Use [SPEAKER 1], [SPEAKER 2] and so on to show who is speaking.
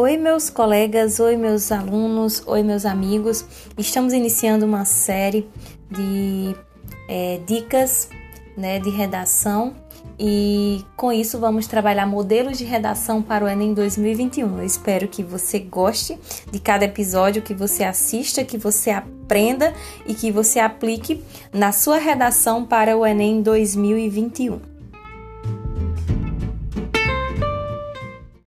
[SPEAKER 1] Oi, meus colegas, oi, meus alunos, oi, meus amigos. Estamos iniciando uma série de é, dicas né, de redação e com isso vamos trabalhar modelos de redação para o Enem 2021. Eu espero que você goste de cada episódio, que você assista, que você aprenda e que você aplique na sua redação para o Enem 2021.